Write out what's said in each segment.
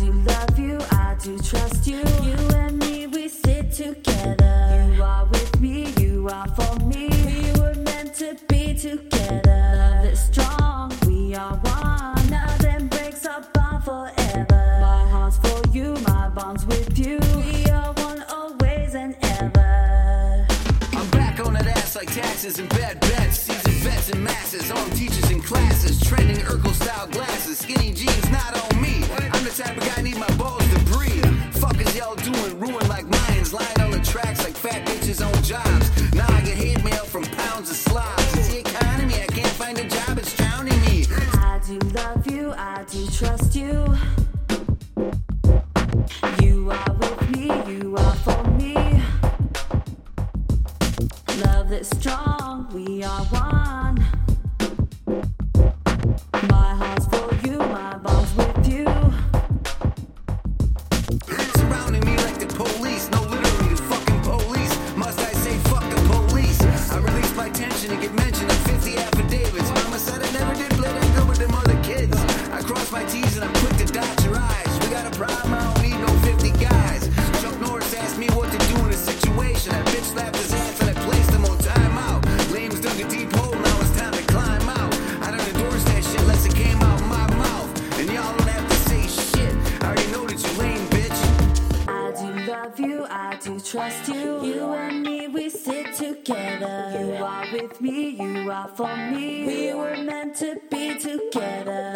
do love you, I do trust you. You and me, we sit together. You are with me, you are for me. We were meant to be together. Love is strong, we are one. Nothing breaks our bond forever. My heart's for you, my bond's with you. We are one always and ever. I'm back on that ass like taxes and bad bets. Seasoned vets and masses, armed teachers in classes. Trending Urkel a deep hole, now it's time to climb out. I don't endorse that shit unless it came out my mouth. And y'all don't have to say shit. I already know that you lame, bitch. I do love you, I do trust you. You and me, we sit together. You are with me, you are for me. We were meant to be together.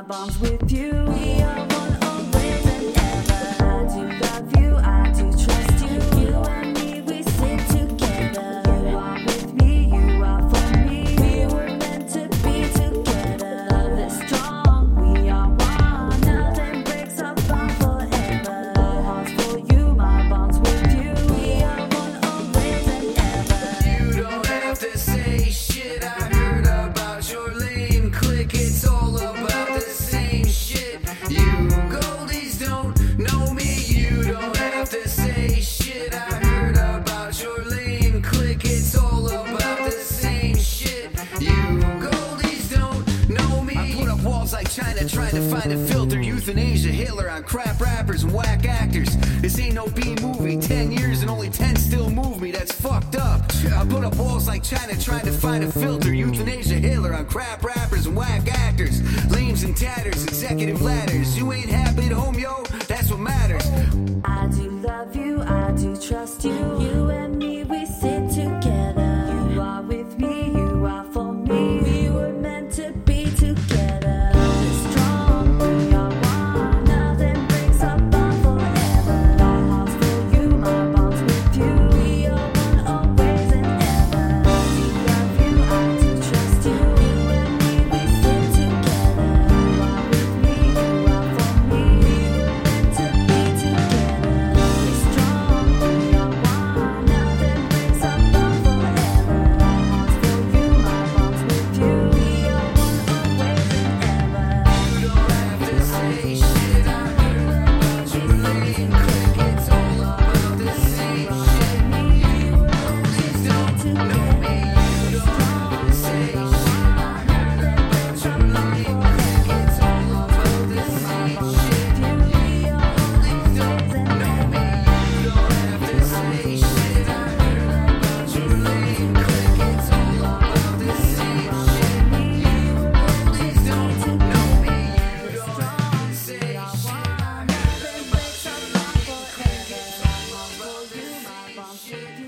My bond's with you. We are one always and ever. I do love you, I do trust you. You and me, we sit together. You are with me, you are for me. We were meant to be together. Love is strong, we are one. Nothing breaks our bond forever. My heart's for you, my bond's with you. We are one always and ever. You don't have to say shit. I heard about your lame clique. It's all trying to find a filter. Euthanasia, Hitler on crap rappers and whack actors. This ain't no B movie. Ten years and only ten still move me. That's fucked up. I put up walls like China trying to find a filter. Euthanasia, Hitler on crap rappers and whack actors. Lames and tatters, executive ladders. You ain't happy at home, yo? That's what matters. should